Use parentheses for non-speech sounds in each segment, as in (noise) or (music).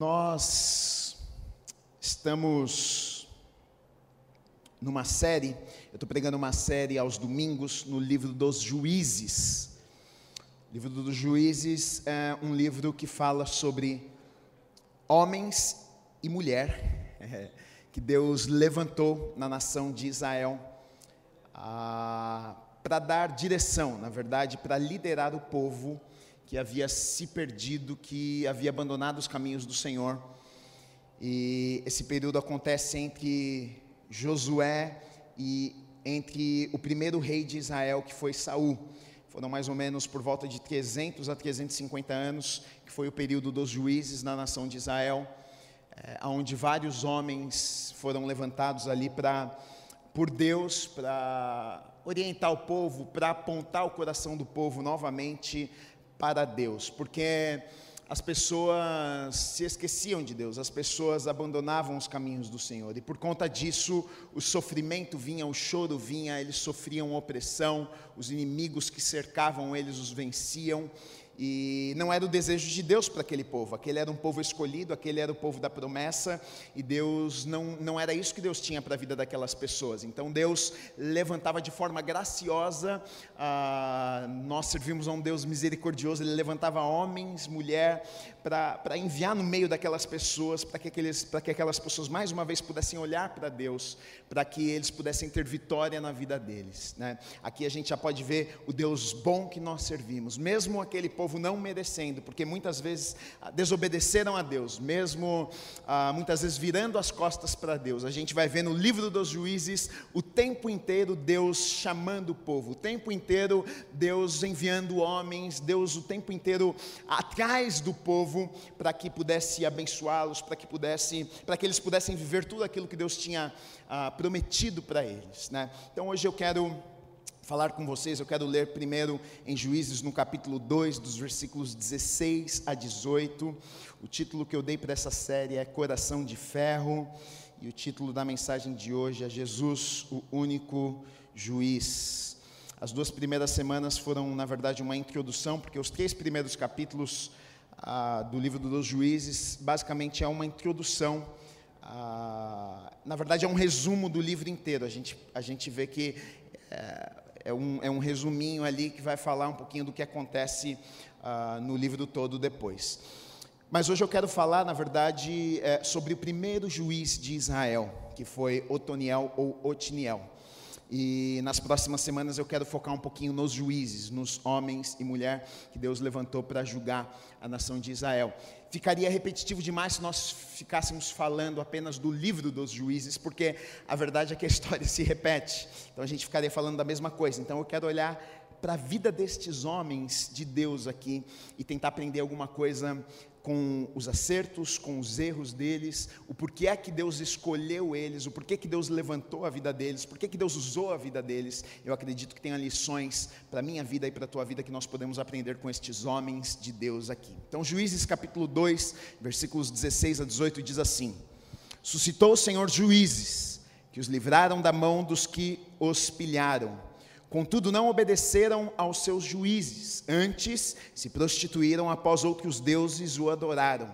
Nós estamos numa série, eu estou pregando uma série aos domingos no livro dos Juízes. O livro dos Juízes é um livro que fala sobre homens e mulher (laughs) que Deus levantou na nação de Israel ah, para dar direção, na verdade, para liderar o povo que havia se perdido, que havia abandonado os caminhos do Senhor. E esse período acontece entre Josué e entre o primeiro rei de Israel, que foi Saul. Foram mais ou menos por volta de 300 a 350 anos, que foi o período dos juízes na nação de Israel, é, onde vários homens foram levantados ali para por Deus para orientar o povo, para apontar o coração do povo novamente para Deus, porque as pessoas se esqueciam de Deus, as pessoas abandonavam os caminhos do Senhor, e por conta disso o sofrimento vinha, o choro vinha, eles sofriam opressão, os inimigos que cercavam eles os venciam, e não era o desejo de Deus para aquele povo, aquele era um povo escolhido, aquele era o povo da promessa, e Deus não, não era isso que Deus tinha para a vida daquelas pessoas. Então Deus levantava de forma graciosa, ah, nós servimos a um Deus misericordioso, Ele levantava homens, mulher, para enviar no meio daquelas pessoas, para que, aqueles, que aquelas pessoas mais uma vez pudessem olhar para Deus, para que eles pudessem ter vitória na vida deles. Né? Aqui a gente já pode ver o Deus bom que nós servimos, mesmo aquele povo não merecendo, porque muitas vezes ah, desobedeceram a Deus, mesmo ah, muitas vezes virando as costas para Deus. A gente vai ver no livro dos juízes o tempo inteiro Deus chamando o povo, o tempo inteiro Deus enviando homens, Deus o tempo inteiro atrás do povo povo para que pudesse abençoá-los, para que pudesse, para que eles pudessem viver tudo aquilo que Deus tinha ah, prometido para eles, né? Então hoje eu quero falar com vocês, eu quero ler primeiro em Juízes no capítulo 2, dos versículos 16 a 18. O título que eu dei para essa série é Coração de Ferro, e o título da mensagem de hoje é Jesus, o único juiz. As duas primeiras semanas foram, na verdade, uma introdução, porque os três primeiros capítulos ah, do livro dos juízes, basicamente é uma introdução, ah, na verdade é um resumo do livro inteiro. A gente, a gente vê que é, é, um, é um resuminho ali que vai falar um pouquinho do que acontece ah, no livro todo depois. Mas hoje eu quero falar, na verdade, é, sobre o primeiro juiz de Israel, que foi Otoniel ou Otiniel. E nas próximas semanas eu quero focar um pouquinho nos juízes, nos homens e mulher que Deus levantou para julgar a nação de Israel. Ficaria repetitivo demais se nós ficássemos falando apenas do livro dos juízes, porque a verdade é que a (laughs) história se repete. Então a gente ficaria falando da mesma coisa. Então eu quero olhar para a vida destes homens de Deus aqui e tentar aprender alguma coisa com os acertos, com os erros deles, o porquê é que Deus escolheu eles, o porquê que Deus levantou a vida deles, porquê que Deus usou a vida deles. Eu acredito que tenha lições para a minha vida e para a tua vida que nós podemos aprender com estes homens de Deus aqui. Então, Juízes capítulo 2, versículos 16 a 18 diz assim: Suscitou o Senhor juízes que os livraram da mão dos que os pilharam Contudo, não obedeceram aos seus juízes, antes se prostituíram após outros deuses o adoraram.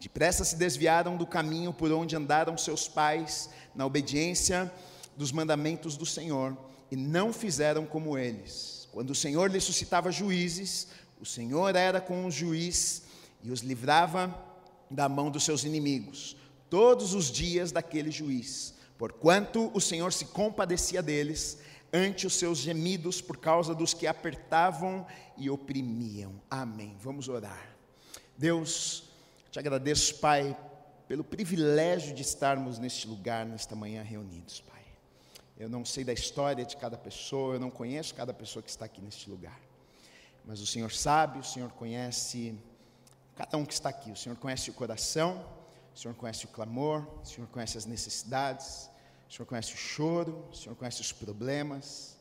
Depressa se desviaram do caminho por onde andaram seus pais, na obediência dos mandamentos do Senhor, e não fizeram como eles. Quando o Senhor lhe suscitava juízes, o Senhor era com o juiz e os livrava da mão dos seus inimigos, todos os dias daquele juiz. Porquanto o Senhor se compadecia deles, ante os seus gemidos por causa dos que apertavam e oprimiam. Amém. Vamos orar. Deus, te agradeço, Pai, pelo privilégio de estarmos neste lugar, nesta manhã reunidos, Pai. Eu não sei da história de cada pessoa, eu não conheço cada pessoa que está aqui neste lugar. Mas o Senhor sabe, o Senhor conhece cada um que está aqui. O Senhor conhece o coração, o Senhor conhece o clamor, o Senhor conhece as necessidades. O Senhor conhece o choro, o Senhor conhece os problemas.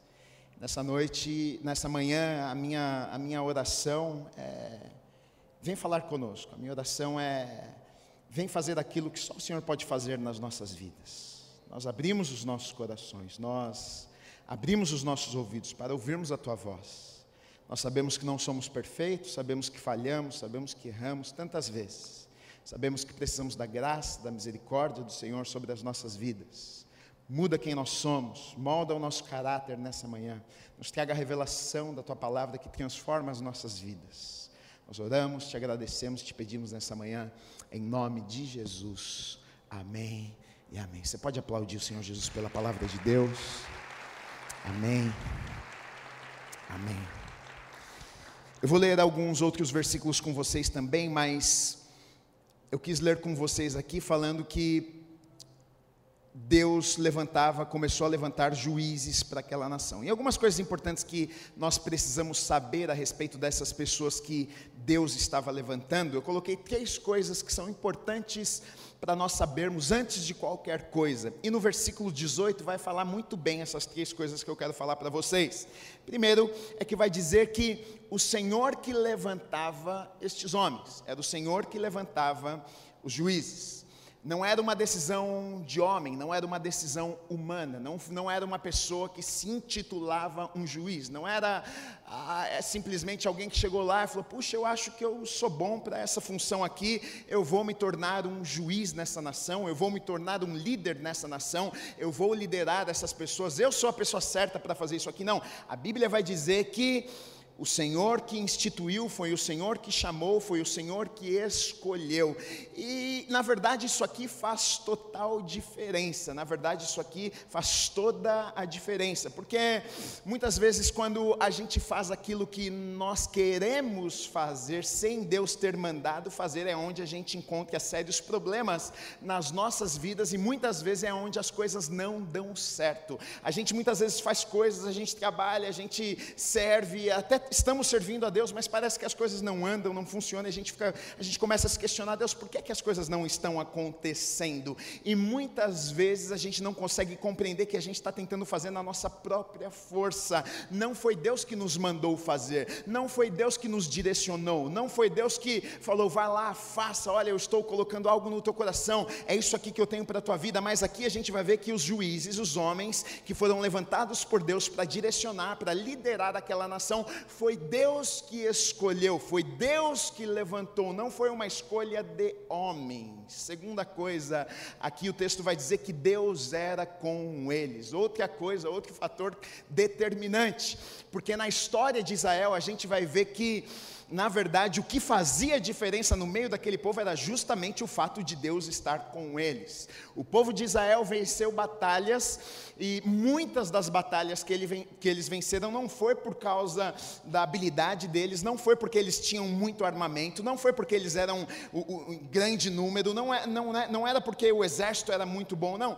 Nessa noite, nessa manhã, a minha, a minha oração é: vem falar conosco. A minha oração é: vem fazer aquilo que só o Senhor pode fazer nas nossas vidas. Nós abrimos os nossos corações, nós abrimos os nossos ouvidos para ouvirmos a tua voz. Nós sabemos que não somos perfeitos, sabemos que falhamos, sabemos que erramos tantas vezes. Sabemos que precisamos da graça, da misericórdia do Senhor sobre as nossas vidas. Muda quem nós somos, molda o nosso caráter nessa manhã. Nos traga a revelação da tua palavra que transforma as nossas vidas. Nós oramos, te agradecemos, te pedimos nessa manhã, em nome de Jesus. Amém e amém. Você pode aplaudir o Senhor Jesus pela palavra de Deus. Amém. Amém. Eu vou ler alguns outros versículos com vocês também, mas eu quis ler com vocês aqui falando que Deus levantava, começou a levantar juízes para aquela nação. E algumas coisas importantes que nós precisamos saber a respeito dessas pessoas que Deus estava levantando, eu coloquei três coisas que são importantes para nós sabermos antes de qualquer coisa. E no versículo 18 vai falar muito bem essas três coisas que eu quero falar para vocês. Primeiro é que vai dizer que o Senhor que levantava estes homens, era o Senhor que levantava os juízes não era uma decisão de homem, não era uma decisão humana, não, não era uma pessoa que se intitulava um juiz, não era ah, é simplesmente alguém que chegou lá e falou: Puxa, eu acho que eu sou bom para essa função aqui, eu vou me tornar um juiz nessa nação, eu vou me tornar um líder nessa nação, eu vou liderar essas pessoas, eu sou a pessoa certa para fazer isso aqui. Não, a Bíblia vai dizer que o Senhor que instituiu, foi o Senhor que chamou, foi o Senhor que escolheu. E, na verdade, isso aqui faz total diferença. Na verdade, isso aqui faz toda a diferença. Porque muitas vezes, quando a gente faz aquilo que nós queremos fazer, sem Deus ter mandado fazer, é onde a gente encontra sérios problemas nas nossas vidas e muitas vezes é onde as coisas não dão certo. A gente muitas vezes faz coisas, a gente trabalha, a gente serve, até estamos servindo a Deus, mas parece que as coisas não andam, não funcionam, a gente, fica, a gente começa a se questionar, Deus, por que, é que as coisas não estão acontecendo? E muitas vezes a gente não consegue compreender que a gente está tentando fazer na nossa própria força. Não foi Deus que nos mandou fazer, não foi Deus que nos direcionou, não foi Deus que falou, vai lá, faça, olha, eu estou colocando algo no teu coração, é isso aqui que eu tenho para a tua vida, mas aqui a gente vai ver que os juízes, os homens que foram levantados por Deus para direcionar, para liderar aquela nação, foi Deus que escolheu, foi Deus que levantou, não foi uma escolha de homem. Segunda coisa, aqui o texto vai dizer que Deus era com eles. Outra coisa, outro fator determinante, porque na história de Israel a gente vai ver que na verdade, o que fazia diferença no meio daquele povo era justamente o fato de Deus estar com eles. O povo de Israel venceu batalhas e muitas das batalhas que, ele, que, eles venceram não foi por causa da habilidade deles, não foi porque eles tinham muito armamento, não foi porque eles eram o, grande número, não, é, não, é, não era porque o exército era muito bom, não.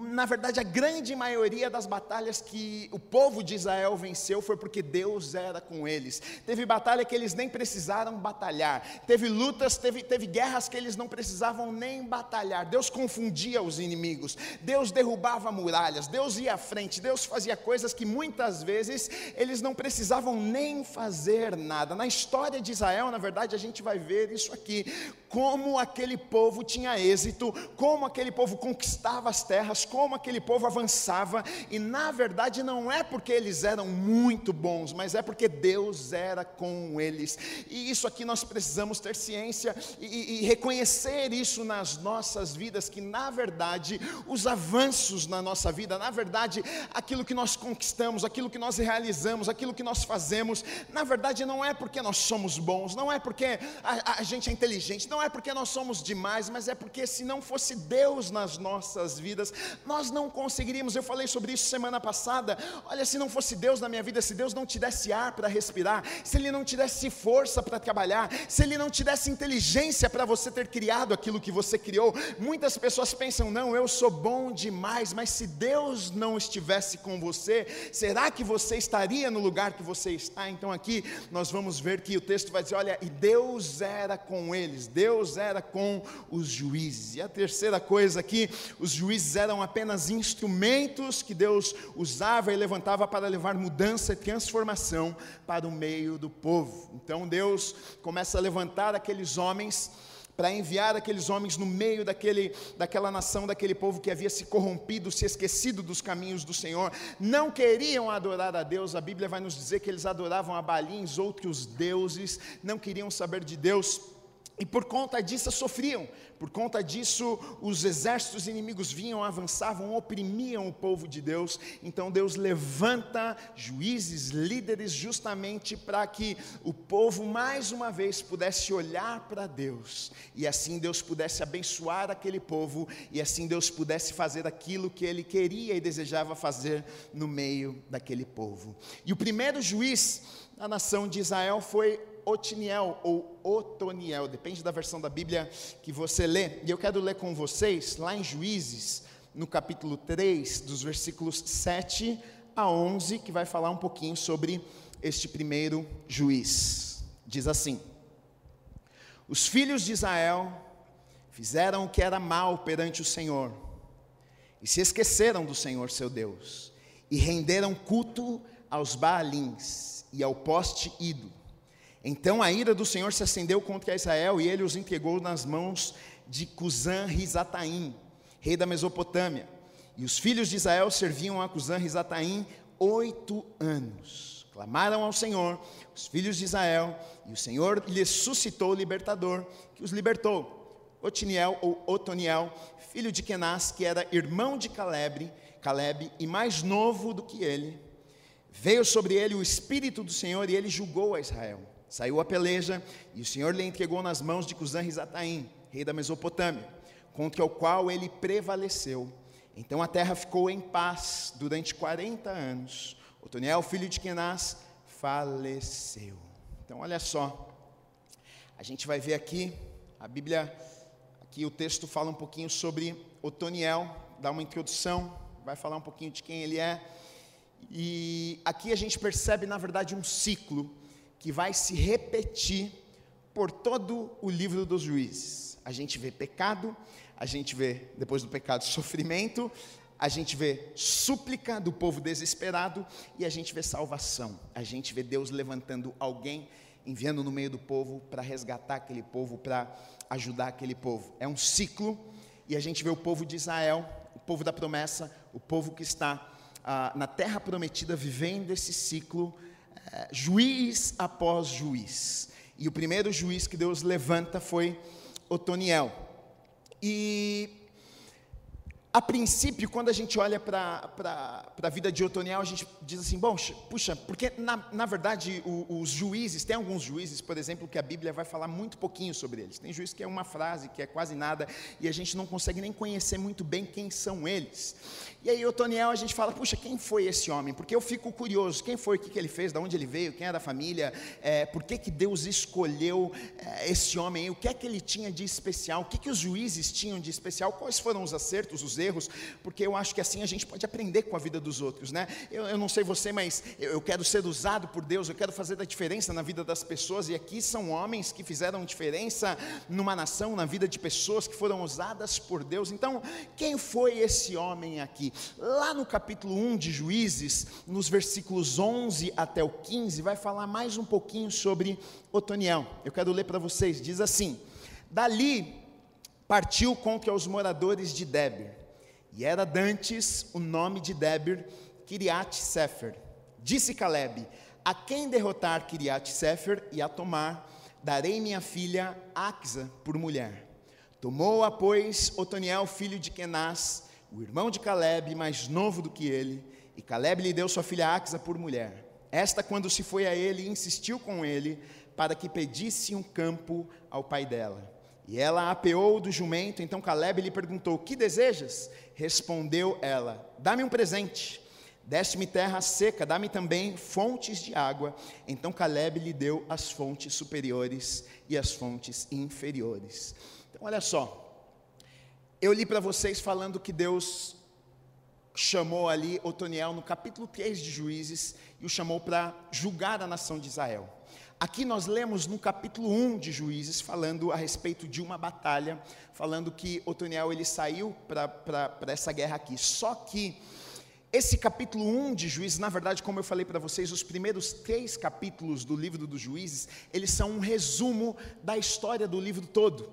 Na verdade, a grande maioria das batalhas que o povo de Israel venceu foi porque Deus era com eles. Teve batalha que eles nem precisaram batalhar. Teve lutas, teve, teve guerras que eles não precisavam nem batalhar. Deus confundia os inimigos, Deus derrubava muralhas, Deus ia à frente, Deus fazia coisas que muitas vezes eles não precisavam nem fazer nada. Na história de Israel, na verdade, a gente vai ver isso aqui: como aquele povo tinha êxito, como aquele povo conquistava as terras, como aquele povo avançava, e na verdade não é porque eles eram muito bons, mas é porque Deus era com eles. E isso aqui nós precisamos ter ciência e, e reconhecer isso nas nossas vidas, que na verdade os avanços na nossa vida, na verdade aquilo que nós conquistamos, aquilo que nós realizamos, aquilo que nós fazemos, na verdade não é porque nós somos bons, não é porque a, a gente é inteligente, não é porque nós somos demais, mas é porque se não fosse Deus nas nossas vidas, nós não conseguiríamos. Eu falei sobre isso semana passada. Olha, se não fosse Deus na minha vida, se Deus não te desse ar para respirar, se Ele não te desse força para trabalhar, se Ele não te desse inteligência para você ter criado aquilo que você criou, muitas pessoas pensam: não, eu sou bom demais, mas se Deus não estivesse com você, será que você estaria no lugar que você está? Então aqui nós vamos ver que o texto vai dizer: olha, e Deus era com eles, Deus era com os juízes. E a terceira coisa aqui, os juízes eram apenas instrumentos que Deus usava e levantava para levar mudança e transformação para o meio do povo. Então Deus começa a levantar aqueles homens para enviar aqueles homens no meio daquele, daquela nação, daquele povo que havia se corrompido, se esquecido dos caminhos do Senhor, não queriam adorar a Deus, a Bíblia vai nos dizer que eles adoravam a Balins, outros deuses, não queriam saber de Deus. E por conta disso sofriam, por conta disso os exércitos inimigos vinham, avançavam, oprimiam o povo de Deus. Então Deus levanta juízes, líderes, justamente para que o povo mais uma vez pudesse olhar para Deus e assim Deus pudesse abençoar aquele povo e assim Deus pudesse fazer aquilo que ele queria e desejava fazer no meio daquele povo. E o primeiro juiz da nação de Israel foi Otiniel ou Otoniel, depende da versão da Bíblia que você lê. E eu quero ler com vocês, lá em Juízes, no capítulo 3, dos versículos 7 a 11, que vai falar um pouquinho sobre este primeiro juiz. Diz assim: Os filhos de Israel fizeram o que era mal perante o Senhor, e se esqueceram do Senhor seu Deus, e renderam culto aos Baalins e ao poste Ido então a ira do Senhor se acendeu contra Israel e ele os entregou nas mãos de Cusã Risataim, rei da Mesopotâmia. E os filhos de Israel serviam a Cusã Risataim oito anos. Clamaram ao Senhor, os filhos de Israel, e o Senhor lhes suscitou o libertador, que os libertou. Otiniel ou Otoniel, filho de Kenaz, que era irmão de Caleb, Caleb e mais novo do que ele. Veio sobre ele o Espírito do Senhor e ele julgou a Israel. Saiu a peleja e o Senhor lhe entregou nas mãos de Cusã Risataim, rei da Mesopotâmia, contra o qual ele prevaleceu. Então a terra ficou em paz durante 40 anos. Otoniel, filho de Kenaz, faleceu. Então olha só, a gente vai ver aqui, a Bíblia, aqui o texto fala um pouquinho sobre Otoniel, dá uma introdução, vai falar um pouquinho de quem ele é. E aqui a gente percebe, na verdade, um ciclo que vai se repetir por todo o livro dos juízes. A gente vê pecado, a gente vê, depois do pecado, (laughs) sofrimento, a gente vê súplica do povo desesperado e a gente vê salvação. A gente vê Deus levantando alguém, enviando no meio do povo para resgatar aquele povo, para ajudar aquele povo. É um ciclo e a gente vê o povo de Israel, o povo da promessa, o povo que está ah, na terra prometida, vivendo esse ciclo juiz após juiz. E o primeiro juiz que Deus levanta foi Otoniel. E a princípio, quando a gente olha para a vida de Otoniel, a gente diz assim: bom, puxa, porque na, na verdade o, os juízes, tem alguns juízes, por exemplo, que a Bíblia vai falar muito pouquinho sobre eles. Tem juiz que é uma frase, que é quase nada, e a gente não consegue nem conhecer muito bem quem são eles. E aí, Otoniel, a gente fala: puxa, quem foi esse homem? Porque eu fico curioso: quem foi, o que, que ele fez, de onde ele veio, quem era a família, é, por que, que Deus escolheu é, esse homem, o que é que ele tinha de especial, o que, que os juízes tinham de especial, quais foram os acertos, os erros, porque eu acho que assim a gente pode aprender com a vida dos outros, né? Eu, eu não sei você, mas eu, eu, quero ser usado por Deus, eu quero fazer a diferença na vida das pessoas, e aqui são homens que fizeram diferença numa nação, na vida de pessoas que foram usadas por Deus. Então, quem foi esse homem aqui? Lá no capítulo 1 de Juízes, nos versículos 11 até o 15, vai falar mais um pouquinho sobre Otoniel. Eu quero ler para vocês, diz assim: Dali partiu contra os moradores de Debir e era dantes o nome de Debir, Kiriat Sefer. Disse Caleb: A quem derrotar Kiriat Sefer e a tomar, darei minha filha Axa por mulher. Tomou-a, pois, Otoniel, filho de Kenaz, o irmão de Caleb, mais novo do que ele, e Caleb lhe deu sua filha Axa por mulher. Esta, quando se foi a ele, insistiu com ele para que pedisse um campo ao pai dela. E ela apeou do jumento, então Caleb lhe perguntou: Que desejas? Respondeu ela: Dá-me um presente. Deste-me terra seca, dá-me também fontes de água. Então Caleb lhe deu as fontes superiores e as fontes inferiores. Então, olha só. Eu li para vocês falando que Deus chamou ali Otoniel no capítulo 3 de Juízes e o chamou para julgar a nação de Israel. Aqui nós lemos no capítulo 1 de Juízes, falando a respeito de uma batalha, falando que Otoniel ele saiu para essa guerra aqui. Só que esse capítulo 1 de Juízes, na verdade, como eu falei para vocês, os primeiros três capítulos do livro dos Juízes, eles são um resumo da história do livro todo.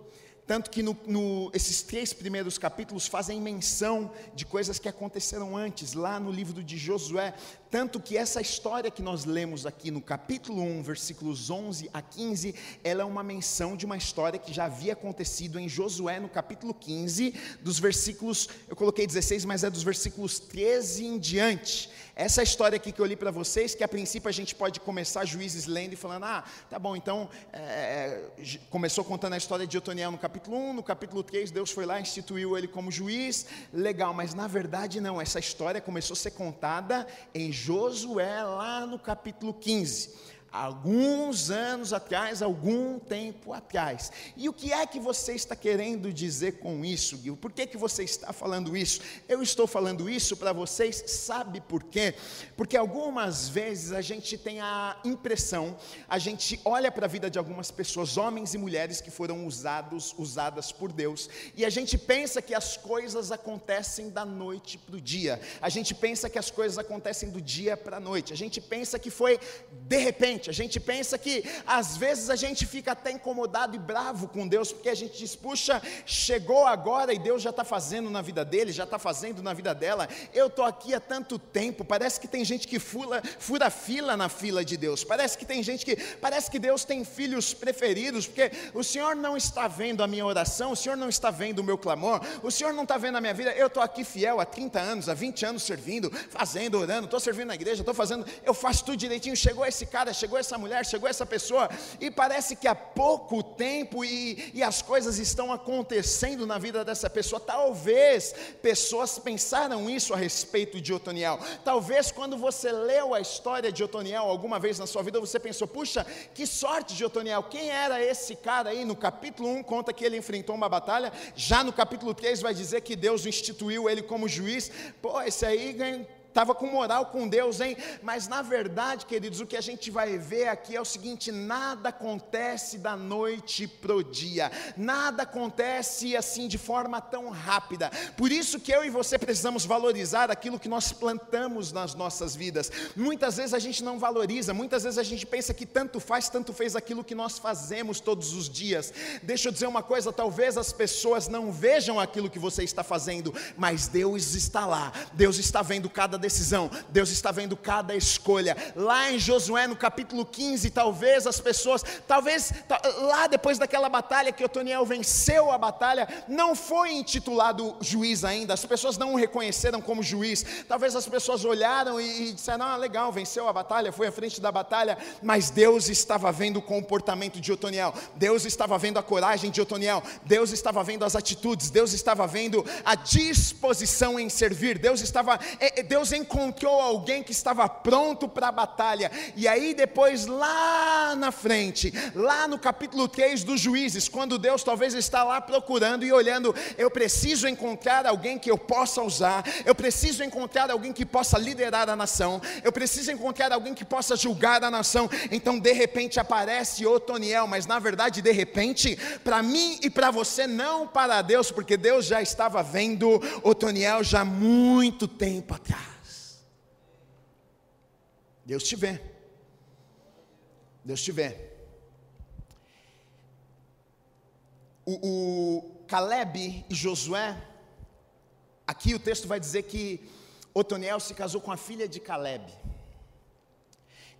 Tanto que no, no, esses três primeiros capítulos fazem menção de coisas que aconteceram antes. Lá no livro de Josué Tanto que essa história que nós lemos aqui no capítulo 1, versículos 11 a 15, ela é uma menção de uma história que já havia acontecido em Josué, no capítulo 15, dos versículos, eu coloquei 16, mas é dos versículos 13 em diante. Essa história aqui que eu li para vocês, que a princípio a gente pode começar juízes lendo e falando, ah, tá bom, então é, é começou contando a história de Otoniel no capítulo 1, no capítulo 3 Deus foi lá, instituiu ele como juiz, legal, mas na verdade não, essa história começou a ser contada em Josué lá no capítulo 15 alguns anos atrás, algum tempo atrás. E o que é que você está querendo dizer com isso, Gil? Por que, que você está falando isso? Eu estou falando isso para vocês, sabe por quê? Porque algumas vezes a gente tem a impressão, a gente olha para a vida de algumas pessoas, homens e mulheres que foram usados, usadas por Deus, e a gente pensa que as coisas acontecem da noite para o dia, a gente pensa que as coisas acontecem do dia para a noite, a gente pensa que foi de repente, a gente pensa que às vezes a gente fica até incomodado e bravo com Deus, porque a gente diz, puxa, chegou agora e Deus já está fazendo na vida dele, já está fazendo na vida dela. Eu estou aqui há tanto tempo, parece que tem gente que fura, fura fila na fila de Deus, parece que tem gente que, parece que Deus tem filhos preferidos, porque o Senhor não está vendo a minha oração, o Senhor não está vendo o meu clamor, o Senhor não está vendo a minha vida, eu estou aqui fiel há 30 anos, há 20 anos servindo, fazendo, orando, estou servindo na igreja, estou fazendo, eu faço tudo direitinho, chegou esse cara, chegou chegou essa mulher, chegou essa pessoa, e parece que há pouco tempo e, e as coisas estão acontecendo na vida dessa pessoa. Talvez pessoas pensaram isso a respeito de Otoniel. Talvez quando você leu a história de Otoniel alguma vez na sua vida, você pensou: puxa, que sorte de Otoniel, quem era esse cara aí? No capítulo 1 conta que ele enfrentou uma batalha, já no capítulo 3 vai dizer que Deus instituiu ele como juiz. Pô, esse aí estava com moral com Deus, hein? Mas na verdade, queridos, o que a gente vai ver aqui é o seguinte: nada acontece da noite pro dia, nada acontece assim de forma tão rápida. Por isso que eu e você precisamos valorizar aquilo que nós plantamos nas nossas vidas. Muitas vezes a gente não valoriza, muitas vezes a gente pensa que tanto faz, tanto fez aquilo que nós fazemos todos os dias. Deixa eu dizer uma coisa: talvez as pessoas não vejam aquilo que você está fazendo, mas Deus está lá, Deus está vendo cada decisão, Deus está vendo cada escolha. Lá em Josué, no capítulo 15, talvez as pessoas, talvez lá depois daquela batalha que Otoniel venceu a batalha, não foi intitulado juiz ainda, as pessoas não o reconheceram como juiz. Talvez as pessoas olharam e, disseram: Ah, legal, venceu a batalha, foi à frente da batalha, mas Deus estava vendo o comportamento de Otoniel, Deus estava vendo a coragem de Otoniel, Deus estava vendo as atitudes, Deus estava vendo a disposição em servir, Deus estava, é, é, Deus encontrou alguém que estava pronto para a batalha. E aí, depois, lá na frente, lá no capítulo 3 dos Juízes, quando Deus talvez está lá procurando e olhando, eu preciso encontrar alguém que eu possa usar, eu preciso encontrar alguém que possa liderar a nação, eu preciso encontrar alguém que possa julgar a nação. Então, de repente, aparece Otoniel, mas na verdade, de repente, para mim e para você, não para Deus, porque Deus já estava vendo Otoniel já muito tempo atrás. Deus te vê. Deus te vê. O, o Caleb e Josué, aqui o texto vai dizer que Otoniel se casou com a filha de Caleb.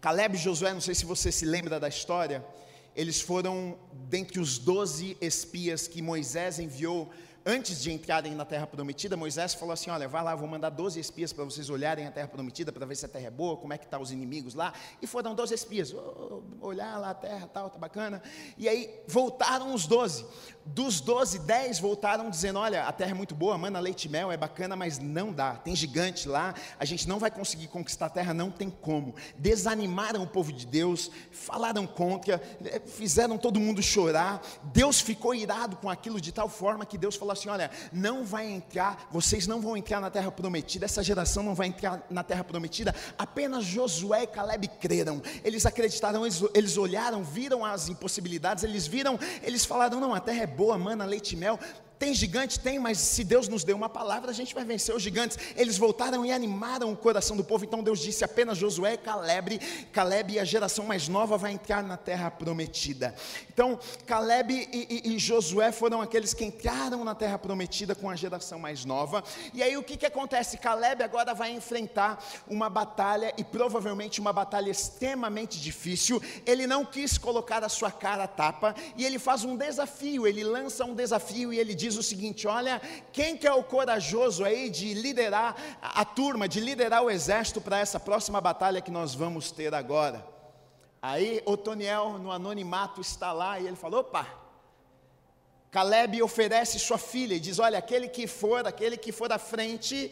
Caleb e Josué, não sei se você se lembra da história, eles foram dentre os doze espias que Moisés enviou antes de entrarem na terra prometida, Moisés falou assim: Olha, vai lá, vou mandar 12 espias para vocês olharem a terra prometida, para ver se a terra é boa, como é que estão tá os inimigos lá. E foram 12 espias, oh, olhar lá a terra, tal, tá bacana. E aí voltaram os 12. Dos 12, 10 voltaram dizendo: Olha, a terra é muito boa, mana leite e mel, é bacana, mas não dá. Tem gigante lá, a gente não vai conseguir conquistar a terra, não tem como. Desanimaram o povo de Deus, falaram contra, eh, fizeram todo mundo chorar. Deus ficou irado com aquilo de tal forma que Deus falou assim: olha, não vai entrar, vocês não vão entrar na terra prometida, essa geração não vai entrar na terra prometida. Apenas Josué e Caleb creram, eles acreditaram, eles, eles olharam, viram as impossibilidades, eles viram, eles falaram: não, a terra é boa, mana, leite mel Tem gigante? Tem, mas se Deus nos deu uma palavra, a gente vai vencer os gigantes. Eles voltaram e animaram o coração do povo. Então Deus disse apenas Josué e Caleb. Caleb e a geração mais nova vai entrar na terra prometida. Então Caleb e, e, e Josué foram aqueles que entraram na terra prometida com a geração mais nova. E aí o que, que acontece? Caleb agora vai enfrentar uma batalha e provavelmente uma batalha extremamente difícil. Ele não quis colocar a sua cara a tapa e ele faz um desafio. Ele lança um desafio e ele diz diz o seguinte: olha, quem que é o corajoso aí de liderar a, turma, de liderar o exército para essa próxima batalha que nós vamos ter agora? Aí Otoniel, no anonimato, está lá e ele falou: opa, Caleb oferece sua filha e diz: Olha, aquele que for, aquele que for à frente,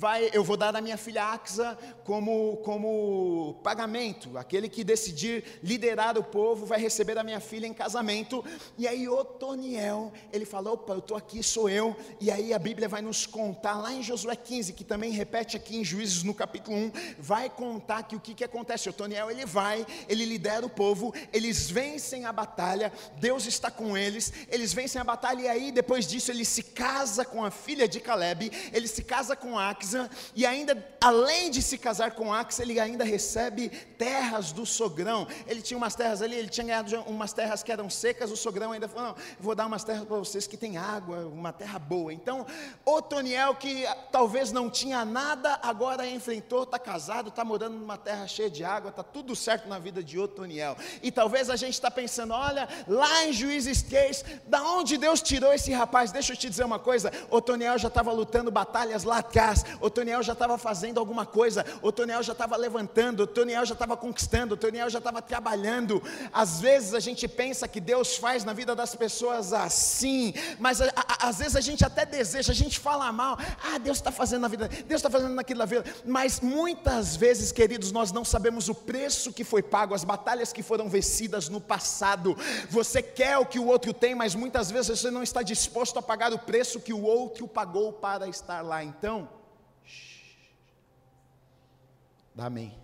vai, eu vou dar a minha filha Axa como, como pagamento. Aquele que decidir liderar o povo vai receber a minha filha em casamento. E aí Otoniel, ele falou, opa, eu estou aqui, sou eu. E aí a Bíblia vai nos contar, lá em Josué 15, que também repete aqui em Juízes no capítulo 1, vai contar que o que, que acontece. Otoniel, ele vai, ele lidera o povo, eles vencem a batalha, Deus está com eles, eles vencem a batalha, e aí depois disso ele se casa com a filha de Caleb, ele se casa com Axa, e ainda, além de se casar com Axa, ele ainda recebe terras do sogrão. Ele tinha umas terras ali, ele tinha ganhado umas terras que eram secas, o sogrão ainda falou: não, vou dar umas terras para vocês que tem água, uma terra boa. Então, Otoniel, que talvez não tinha nada, agora enfrentou, está casado, está morando numa terra cheia de água, está tudo certo na vida de Otoniel. E talvez a gente está pensando: olha, lá em Juízes 3, da onde Deus tirou esse rapaz? Deixa eu te dizer uma coisa: Otoniel já estava lutando batalhas lá atrás, Otoniel já estava fazendo alguma coisa, Otoniel já estava levantando, Otoniel já estava conquistando, Otoniel já estava trabalhando. Às vezes a gente pensa que Deus faz na vida das pessoas assim, mas a, a, às vezes a gente até deseja, a gente fala mal, ah, Deus está fazendo na vida, Deus está fazendo naquilo na vida, mas muitas vezes, queridos, nós não sabemos o preço que foi pago, as batalhas que foram vencidas no passado. Você quer o que o outro tem, mas muitas vezes você não está disposto a pagar o preço que o outro pagou para estar lá. Então, Amém.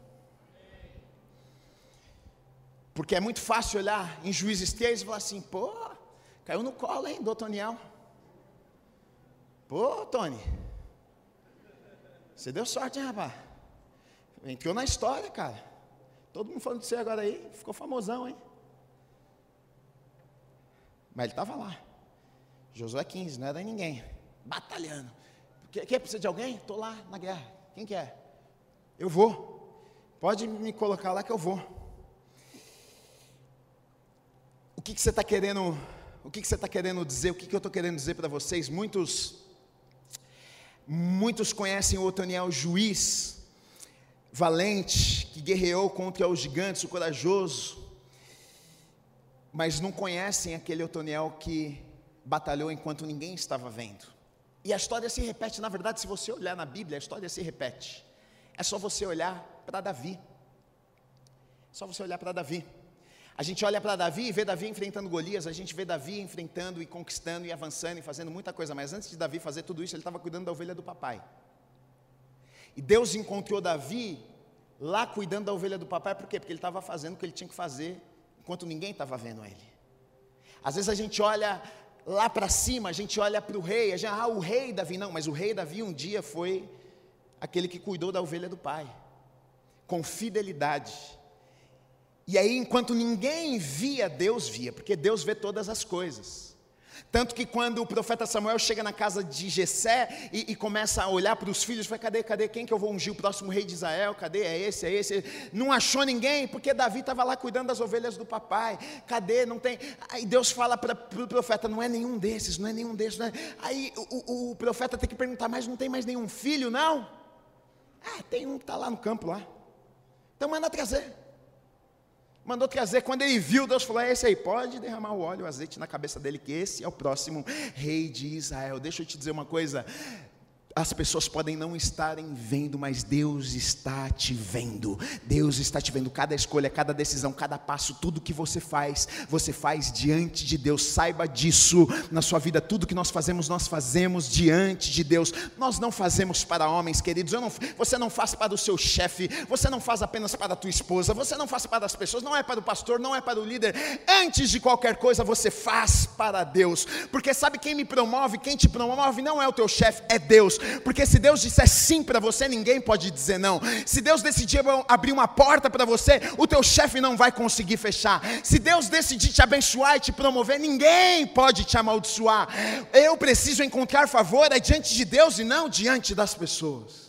Porque é muito fácil olhar em Juízes 3 e falar assim, pô, caiu no colo, hein, do Toniel. Pô, Tony, você deu sorte, hein, rapaz? Entrou na história, cara. Todo mundo falando de você agora aí, ficou famosão, hein? Mas ele estava lá. Josué 15, não era ninguém. Batalhando. Quer precisa de alguém? Estou lá na guerra. Quem quer? É? Eu vou. Pode me colocar lá que eu vou. O que, que você está querendo? O que, que você está querendo dizer? O que, que eu estou querendo dizer para vocês? Muitos, muitos conhecem o Otoniel juiz, valente, que guerreou contra os gigantes, o corajoso, mas não conhecem aquele Otoniel que batalhou enquanto ninguém estava vendo. E a história se repete, na verdade, se você olhar na Bíblia, a história se repete. É só você olhar para Davi. É só você olhar para Davi. A gente olha para Davi e vê Davi enfrentando Golias, a gente vê Davi enfrentando e conquistando e avançando e fazendo muita coisa, mas antes de Davi fazer tudo isso, ele estava cuidando da ovelha do papai. E Deus encontrou Davi lá cuidando da ovelha do papai, por quê? Porque ele estava fazendo o que ele tinha que fazer enquanto ninguém estava vendo ele. Às vezes a gente olha lá para cima, a gente olha para o rei, a gente, ah, o rei Davi, não, mas o rei Davi um dia foi aquele que cuidou da ovelha do pai, com fidelidade. E aí, enquanto ninguém via, Deus via, porque Deus vê todas as coisas. Tanto que quando o profeta Samuel chega na casa de Jessé e, e começa a olhar para os filhos, fala, cadê, cadê, quem que eu vou ungir o próximo rei de Israel? Cadê, é esse, é esse? Não achou ninguém, porque Davi estava lá cuidando das ovelhas do papai. Cadê, não tem? Aí Deus fala para o pro profeta, não é nenhum desses, não é nenhum desses. É... Aí o, o, o profeta tem que perguntar, mas não tem mais nenhum filho, não? Ah, tem um que está lá no campo lá. Então manda trazer. Mandou trazer. Quando ele viu, Deus falou: é esse aí, pode derramar o óleo, o azeite na cabeça dele, que esse é o próximo rei de Israel. Deixa eu te dizer uma coisa. As pessoas podem não estarem vendo, mas Deus está te vendo. Deus está te vendo. Cada escolha, cada decisão, cada passo, tudo que você faz, você faz diante de Deus. Saiba disso na sua vida. Tudo que nós fazemos, nós fazemos diante de Deus. Nós não fazemos para homens, queridos. Não, você não faz para o seu chefe. Você não faz apenas para a tua esposa. Você não faz para as pessoas. Não é para o pastor. Não é para o líder. Antes de qualquer coisa, você faz para Deus. Porque sabe quem me promove? Quem te promove não é o teu chefe, é Deus. Porque se Deus disser sim para você, ninguém pode dizer não. Se Deus decidir abrir uma porta para você, o teu chefe não vai conseguir fechar. Se Deus decidir te abençoar e te promover, ninguém pode te amaldiçoar. Eu preciso encontrar favor é diante de Deus e não diante das pessoas.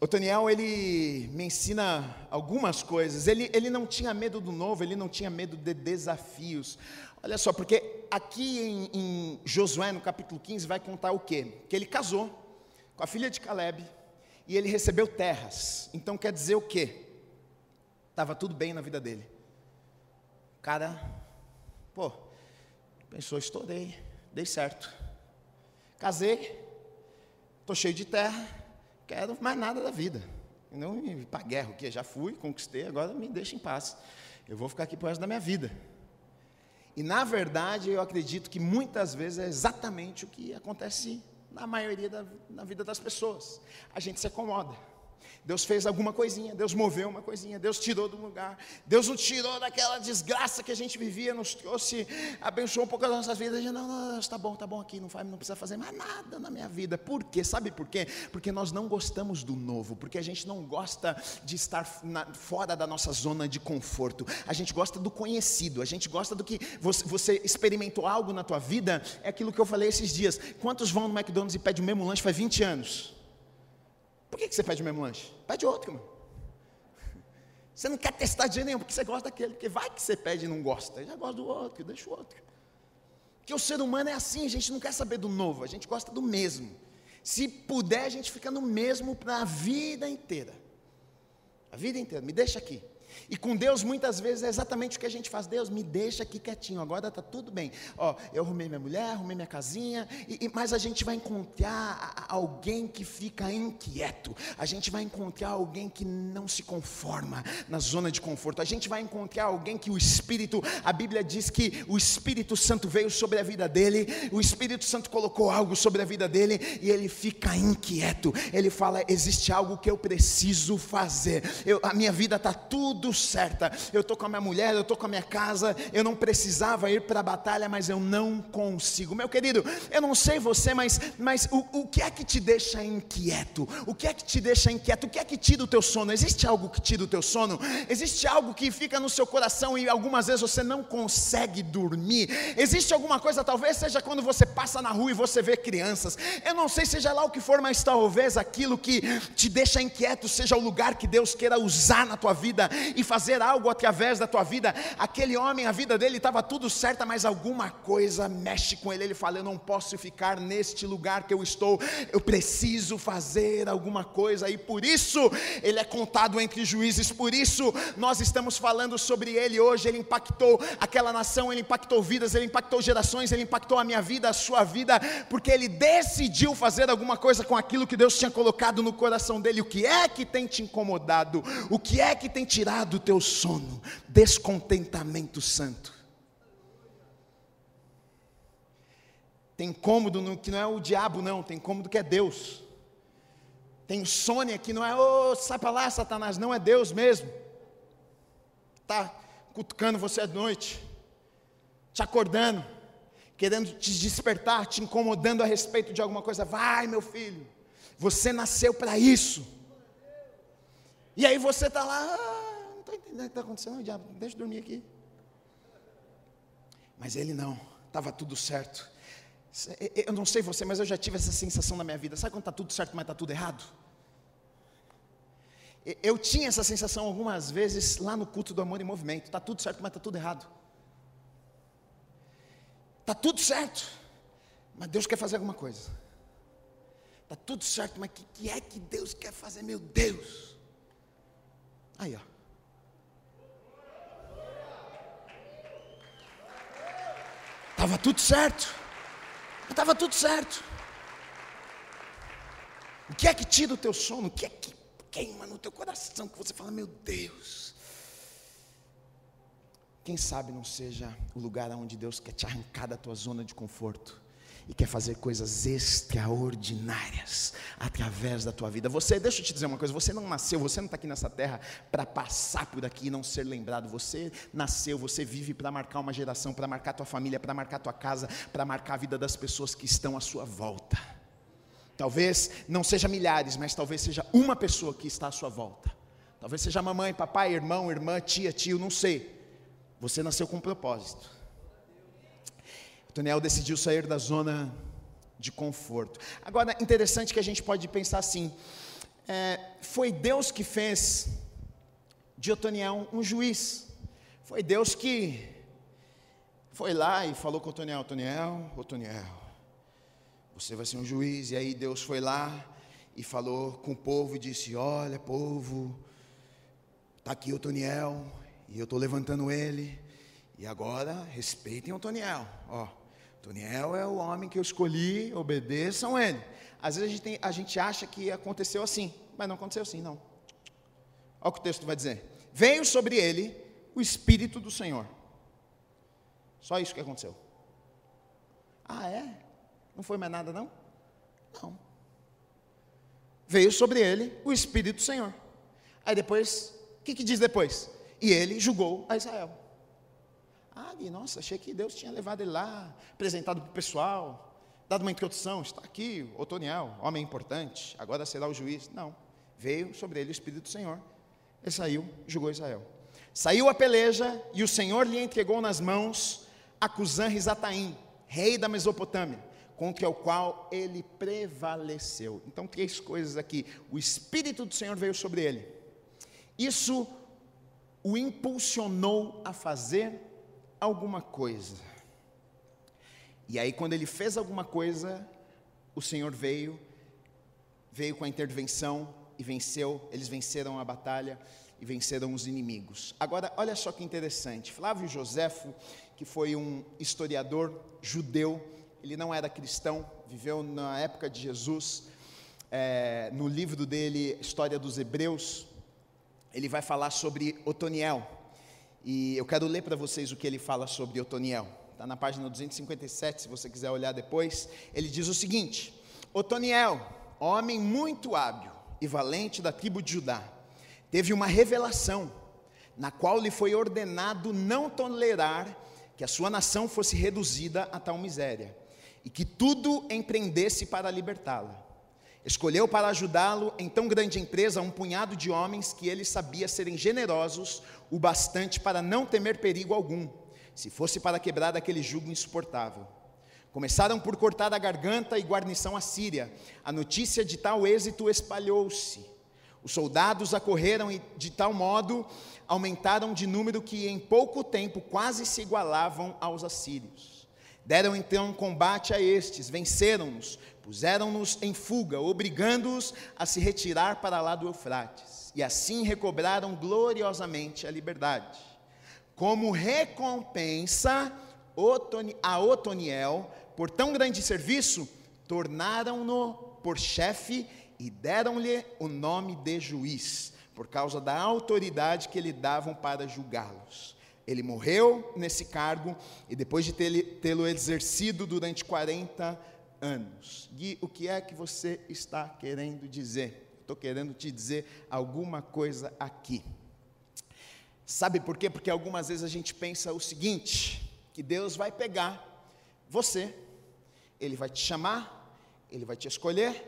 O Daniel, ele me ensina algumas coisas. Ele, ele não tinha medo do novo, ele não tinha medo de desafios. Olha só, porque aqui em, em, Josué, no capítulo 15, vai contar o quê? Que ele casou com a filha de Caleb e ele recebeu terras. Então quer dizer o quê? Estava tudo bem na vida dele. O cara, pô, pensou, estourei, dei certo. Casei, estou cheio de terra, quero mais nada da vida. Não ir para guerra, o que? Já fui, conquistei, agora me deixa em paz. Eu vou ficar aqui por resto da minha vida. E na verdade, eu acredito que muitas vezes é exatamente o que acontece na maioria da na vida das pessoas. A gente se acomoda. Deus fez alguma coisinha, Deus moveu uma coisinha, Deus tirou do lugar, Deus nos tirou daquela desgraça que a gente vivia, nos trouxe, abençoou um pouco as nossas vidas. A gente, não, não, está bom, está bom aqui, não, faz, não precisa fazer mais nada na minha vida. Por quê? Sabe por quê? Porque nós não gostamos do novo, porque a gente não gosta de estar na, fora da nossa zona de conforto. A gente gosta do conhecido, a gente gosta do que você, você experimentou algo na tua vida, é aquilo que eu falei esses dias. Quantos vão no McDonald's e pedem o mesmo lanche faz 20 anos? Por que, você pede o mesmo lanche? Pede outro, irmão. (laughs) Você não quer testar de nenhum, porque você gosta daquele. Porque vai que você pede e não gosta. Eu já gosto do outro, deixa o outro. Porque o ser humano é assim, a gente não quer saber do novo, a gente gosta do mesmo. Se puder, a gente fica no mesmo para a vida inteira. A vida inteira, me deixa aqui. E com Deus, muitas vezes, é exatamente o que a gente faz. Deus, me deixa aqui quietinho, agora está tudo bem. Ó, eu arrumei minha mulher, arrumei minha casinha, e, e, mas a gente vai encontrar alguém que fica inquieto. A gente vai encontrar alguém que não se conforma na zona de conforto. A gente vai encontrar alguém que o Espírito, a Bíblia diz que o Espírito Santo veio sobre a vida dele, o Espírito Santo colocou algo sobre a vida dele, e ele fica inquieto. Ele fala: existe algo que eu preciso fazer. Eu, a minha vida está tudo certa. Eu estou com a minha mulher, eu estou com a minha casa, eu não precisava ir para a batalha, mas eu não consigo. Meu querido, eu não sei você, mas, mas o, o que é que te deixa inquieto? O que é que te deixa inquieto? O que é que tira o teu sono? Existe algo que tira o teu sono? Existe algo que fica no seu coração e algumas vezes você não consegue dormir? Existe alguma coisa, talvez seja quando você passa na rua e você vê crianças. Eu não sei, seja lá o que for, mas talvez aquilo que te deixa inquieto seja o lugar que Deus queira usar na tua vida e fazer algo através da tua vida. Aquele homem, a vida dele estava tudo certa, mas alguma coisa mexe com ele. Ele fala: Eu não posso ficar neste lugar que eu estou, eu preciso fazer alguma coisa, e por isso ele é contado entre juízes. Por isso nós estamos falando sobre ele hoje. Ele impactou aquela nação, ele impactou vidas, ele impactou gerações, ele impactou a minha vida, a sua vida, porque ele decidiu fazer alguma coisa com aquilo que Deus tinha colocado no coração dele. O que é que tem te incomodado? O que é que tem tirado do teu sono, descontentamento santo. Tem cômodo no, que não é o diabo, não, tem cômodo que é Deus. Tem insônia que não é, ô, oh, sai para lá, Satanás, não é Deus mesmo. Está cutucando você à noite, te acordando, querendo te despertar, te incomodando a respeito de alguma coisa. Vai, meu filho, você nasceu para isso. E aí você está lá, ah, o que está acontecendo, diabo, deixa eu dormir aqui. Mas ele não, estava tudo certo. Eu não sei você, mas eu já tive essa sensação na minha vida. Sabe quando está tudo certo, mas está tudo errado? Eu tinha essa sensação algumas vezes lá no culto do amor em movimento. Está tudo certo, mas está tudo errado. Está tudo certo, mas Deus quer fazer alguma coisa. Está tudo certo, mas o que, que é que Deus quer fazer? Meu Deus. Aí, ó. Estava tudo certo. Estava tudo certo. O que é que tira o teu sono? O que é que queima no teu coração que você fala, meu Deus? Quem sabe não seja o lugar onde Deus quer te arrancar da tua zona de conforto e quer fazer coisas extraordinárias através da tua vida. Você, deixa eu te dizer uma coisa: você não nasceu, você não está aqui nessa terra para passar por aqui e não ser lembrado. Você nasceu, você vive para marcar uma geração, para marcar tua família, para marcar tua casa, para marcar a vida das pessoas que estão à sua volta. Talvez não seja milhares, mas talvez seja uma pessoa que está à sua volta. Talvez seja mamãe, papai, irmão, irmã, tia, tio, não sei. Você nasceu com um propósito. Toniel decidiu sair da zona de conforto. Agora, interessante que a gente pode pensar assim: é, foi Deus que fez de Otoniel um juiz. Foi Deus que foi lá e falou com Otoniel: Otoniel, Otoniel, você vai ser um juiz. E aí Deus foi lá e falou com o povo e disse: Olha, povo, está aqui Otoniel e eu estou levantando ele. E agora respeitem o Toniel. Ó, Toniel é o homem que eu escolhi, obedeçam ele. Às vezes a gente, tem, a gente acha que aconteceu assim, mas não aconteceu assim, não. Olha o que o texto vai dizer. Veio sobre ele o Espírito do Senhor. Só isso que aconteceu. Ah, é? Não foi mais nada, não? Não. Veio sobre ele o Espírito do Senhor. Aí depois, o que, que diz depois? E ele julgou a Israel. Ah, nossa, achei que Deus tinha levado ele lá, apresentado para o pessoal, dado uma introdução. Está aqui, Otoniel, homem importante, agora será o juiz. Não, veio sobre ele o Espírito do Senhor. Ele saiu, julgou Israel. Saiu a peleja e o Senhor lhe entregou nas mãos Acusã Rizataim, rei da Mesopotâmia, contra o qual ele prevaleceu. Então, três coisas aqui. O Espírito do Senhor veio sobre ele. Isso o impulsionou a fazer alguma coisa. E aí, quando ele fez alguma coisa, o Senhor veio, veio com a intervenção e venceu, eles venceram a batalha e venceram os inimigos. Agora, olha só que interessante: Flávio Joséfo, que foi um historiador judeu, ele não era cristão, viveu na época de Jesus, é, no livro dele, História dos Hebreus, ele vai falar sobre Otoniel. E eu quero ler para vocês o que ele fala sobre Otoniel. Está na página 257, se você quiser olhar depois. Ele diz o seguinte: Otoniel, homem muito hábil e valente da tribo de Judá, teve uma revelação, na qual lhe foi ordenado não tolerar que a sua nação fosse reduzida a tal miséria, e que tudo empreendesse para libertá-la. Escolheu para ajudá-lo em tão grande empresa um punhado de homens que ele sabia serem generosos o bastante para não temer perigo algum, se fosse para quebrar aquele jugo insuportável. Começaram por cortar a garganta e guarnição assíria. A notícia de tal êxito espalhou-se. Os soldados acorreram e, de tal modo, aumentaram de número que em pouco tempo quase se igualavam aos assírios. Deram então combate a estes, venceram-nos, puseram-nos em fuga, obrigando-os a se retirar para lá do Eufrates, e assim recobraram gloriosamente a liberdade. Como recompensa a Otoniel por tão grande serviço, tornaram-no por chefe e deram-lhe o nome de juiz, por causa da autoridade que lhe davam para julgá-los. Ele morreu nesse cargo e depois de tê-lo exercido durante 40 anos. Gui, o que é que você está querendo dizer? Estou querendo te dizer alguma coisa aqui. Sabe por quê? Porque algumas vezes a gente pensa o seguinte: que Deus vai pegar você, Ele vai te chamar, Ele vai te escolher,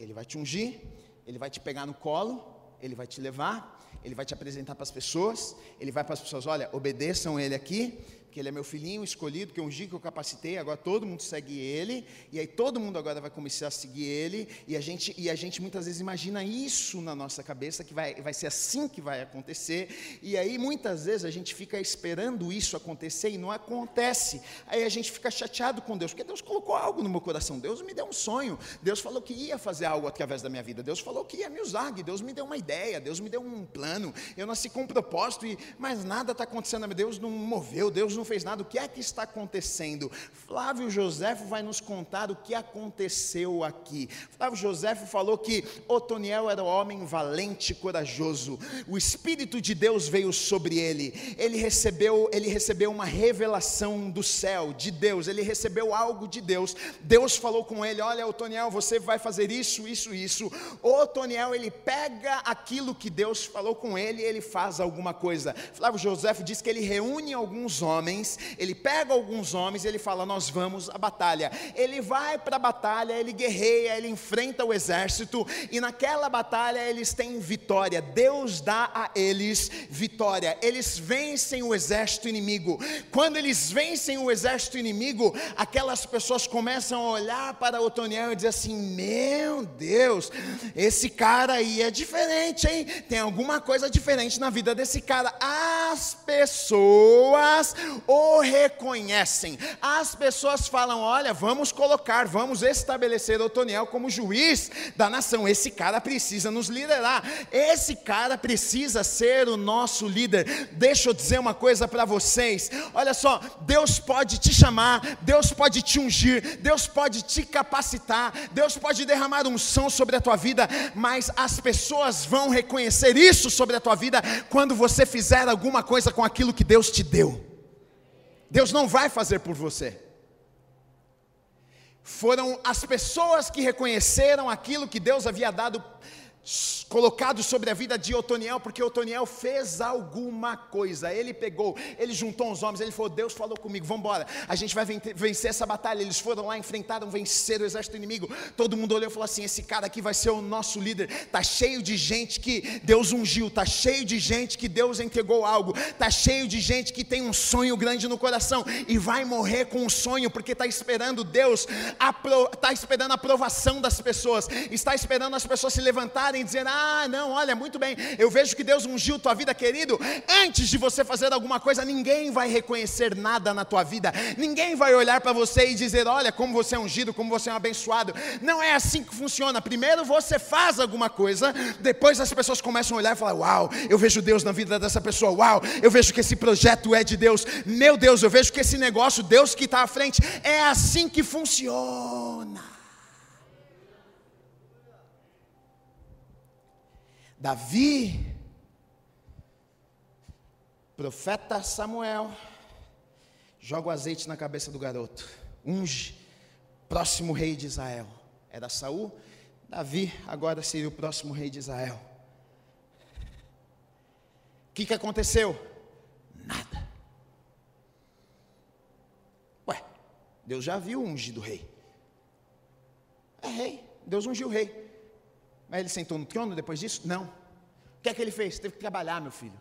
Ele vai te ungir, Ele vai te pegar no colo, Ele vai te levar, Ele vai te apresentar para as pessoas, Ele vai para as pessoas: olha, obedeçam Ele aqui, que ele é meu filhinho escolhido, que eu ungi, que eu capacitei, agora todo mundo segue ele, e aí todo mundo agora vai começar a seguir ele, e a gente, e a gente muitas vezes imagina isso na nossa cabeça, que vai, vai ser assim que vai acontecer, e aí muitas vezes a gente fica esperando isso acontecer e não acontece, aí a gente fica chateado com Deus, porque Deus colocou algo no meu coração, Deus me deu um sonho, Deus falou que ia fazer algo através da minha vida, Deus falou que ia me usar, Deus me deu uma ideia, Deus me deu um plano, eu nasci com um propósito, e, mas nada está acontecendo, Deus não moveu, Deus não não fez nada, o que é que está acontecendo? Flávio Joséfo vai nos contar o que aconteceu aqui. Flávio Joséfo falou que Otoniel era um homem valente e corajoso, o Espírito de Deus veio sobre ele, ele recebeu, ele recebeu uma revelação do céu, de Deus, ele recebeu algo de Deus, Deus falou com ele: Olha, Otoniel, você vai fazer isso, isso, isso. Otoniel, ele pega aquilo que Deus falou com ele e ele faz alguma coisa. Flávio José diz que ele reúne alguns homens, ele pega alguns homens e ele fala: Nós vamos à batalha. Ele vai para a batalha, ele guerreia, ele enfrenta o exército e naquela batalha eles têm vitória. Deus dá a eles vitória. Eles vencem o exército inimigo. Quando eles vencem o exército inimigo, aquelas pessoas começam a olhar para Otoniel e dizer assim: Meu Deus, esse cara aí é diferente, hein? Tem alguma coisa diferente na vida desse cara. As pessoas o reconhecem. As pessoas falam: Olha, vamos colocar, vamos estabelecer Otoniel como juiz da nação. Esse cara precisa nos liderar. Esse cara precisa ser o nosso líder. Deixa eu dizer uma coisa para vocês. Olha só, Deus pode te chamar, Deus pode te ungir, Deus pode te capacitar, Deus pode derramar unção sobre a tua vida, mas as pessoas vão reconhecer isso sobre a tua vida quando você fizer alguma coisa com aquilo que Deus te deu. Deus não vai fazer por você. Foram as pessoas que reconheceram aquilo que Deus havia dado colocado sobre a vida de Otoniel, porque Otoniel fez alguma coisa. Ele pegou, ele juntou uns homens, ele falou: Deus falou comigo, vamos embora, a gente vai vencer essa batalha. Eles foram lá, enfrentaram, venceram o exército inimigo. Todo mundo olhou e falou assim: esse cara aqui vai ser o nosso líder. Tá cheio de gente que Deus ungiu, tá cheio de gente que Deus entregou algo, tá cheio de gente que tem um sonho grande no coração e vai morrer com um sonho porque tá esperando Deus, está esperando a aprovação das pessoas, está esperando as pessoas se levantarem e dizer: Ah, não, olha, muito bem, eu vejo que Deus ungiu tua vida, querido. Antes de você fazer alguma coisa, ninguém vai reconhecer nada na tua vida, ninguém vai olhar para você e dizer: Olha, como você é ungido, como você é um abençoado. Não é assim que funciona. Primeiro você faz alguma coisa, depois as pessoas começam a olhar e falar: Uau, eu vejo Deus na vida dessa pessoa, uau, eu vejo que esse projeto é de Deus, meu Deus, eu vejo que esse negócio, Deus que está à frente, é assim que funciona. Davi, profeta Samuel, joga o azeite na cabeça do garoto, unge, próximo rei de Israel. Era Saul, Davi agora seria o próximo rei de Israel. O que, que aconteceu? Nada. Ué, Deus já viu o ungido rei. É rei, Deus ungiu o rei. Mas ele sentou no trono depois disso? Não. O que é que ele fez? Teve que trabalhar, meu filho.